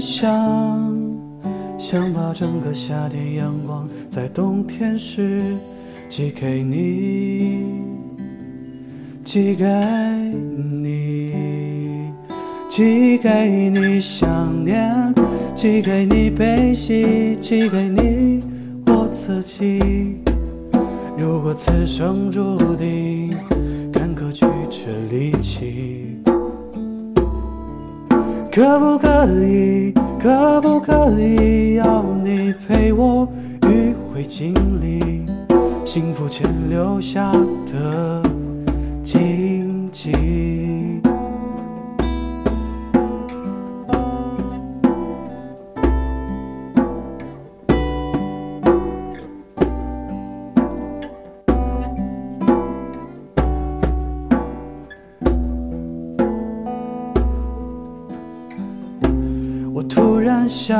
想，想把整个夏天阳光在冬天时寄给你，寄给你，寄给你想念，寄给你悲喜，寄给你我自己。如果此生注定坎坷曲折离奇。可不可以，可不可以，要你陪我迂回经历幸福前留下的荆棘。然想，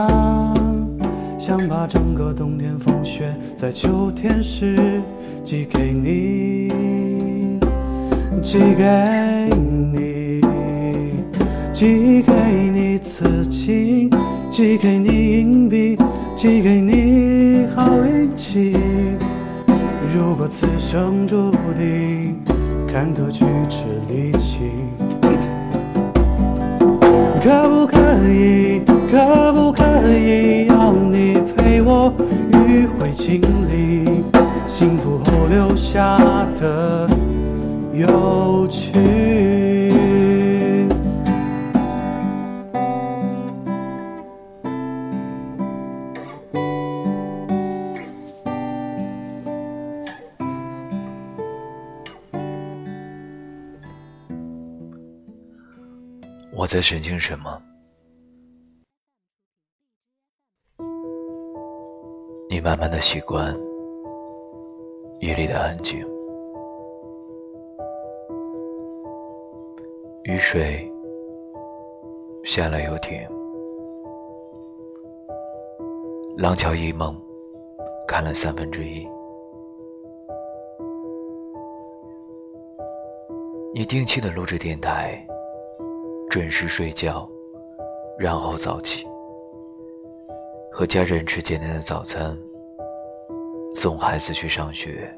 想把整个冬天风雪在秋天时寄给你，寄给你，寄给你刺青，寄给你硬币，寄给你好运气。如果此生注定坎坷曲折离奇。可不可以，可不可以，要你陪我迂回经历幸福后留下的有趣？在神经什么？你慢慢的习惯夜里的安静，雨水下了又停，廊桥遗梦看了三分之一。你定期的录制电台。准时睡觉，然后早起，和家人吃简单的早餐，送孩子去上学，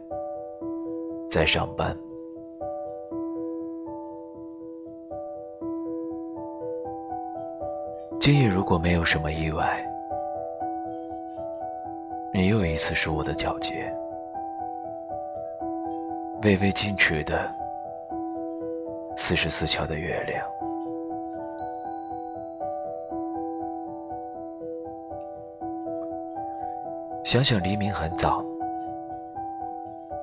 再上班。今夜如果没有什么意外，你又一次是我的皎洁，微微矜持的四十四桥的月亮。想想黎明很早，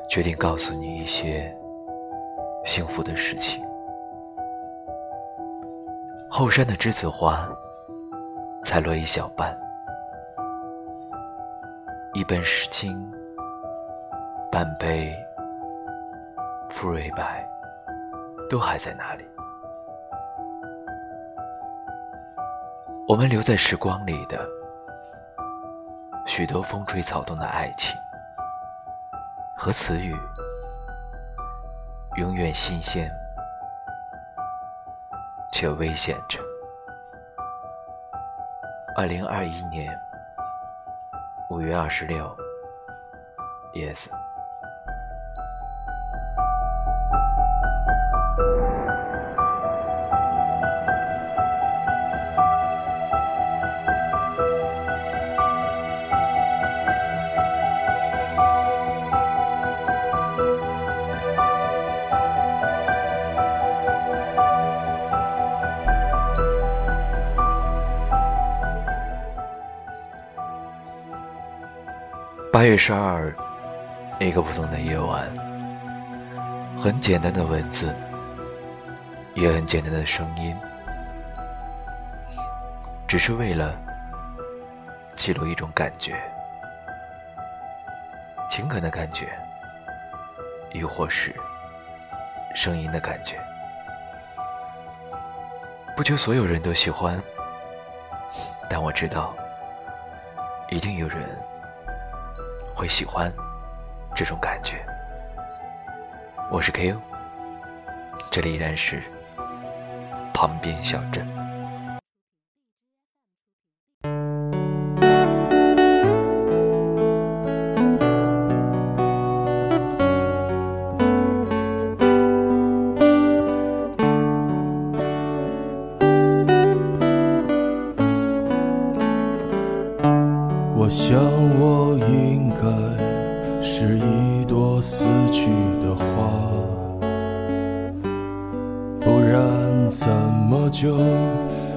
决定告诉你一些幸福的事情。后山的栀子花才落一小半，一本《诗经》，半杯馥瑞白，都还在那里。我们留在时光里的。许多风吹草动的爱情和词语，永远新鲜且危险着。二零二一年五月二十六，叶子。八月十二，一个普通的夜晚，很简单的文字，也很简单的声音，只是为了记录一种感觉，情感的感觉，亦或是声音的感觉。不求所有人都喜欢，但我知道，一定有人。会喜欢这种感觉。我是 K.O，这里依然是旁边小镇。我想我应该是一朵死去的花，不然怎么就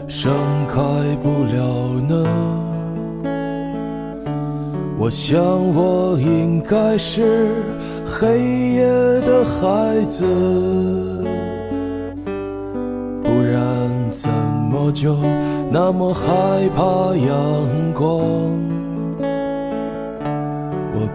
盛开不了呢？我想我应该是黑夜的孩子，不然怎么就那么害怕阳光？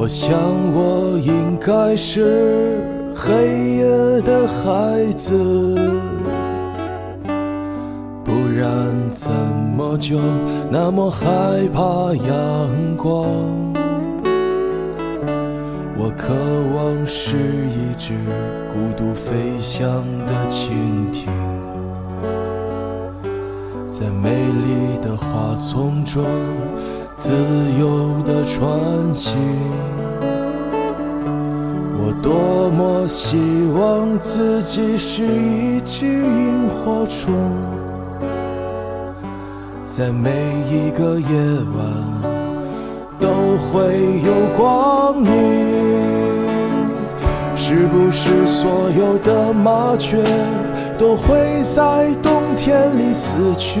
我想我应该是黑夜的孩子，不然怎么就那么害怕阳光？我渴望是一只孤独飞翔的蜻蜓，在美丽的花丛中自由的穿行。我多么希望自己是一只萤火虫，在每一个夜晚。都会有光明。是不是所有的麻雀都会在冬天里死去？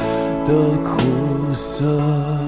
的苦涩？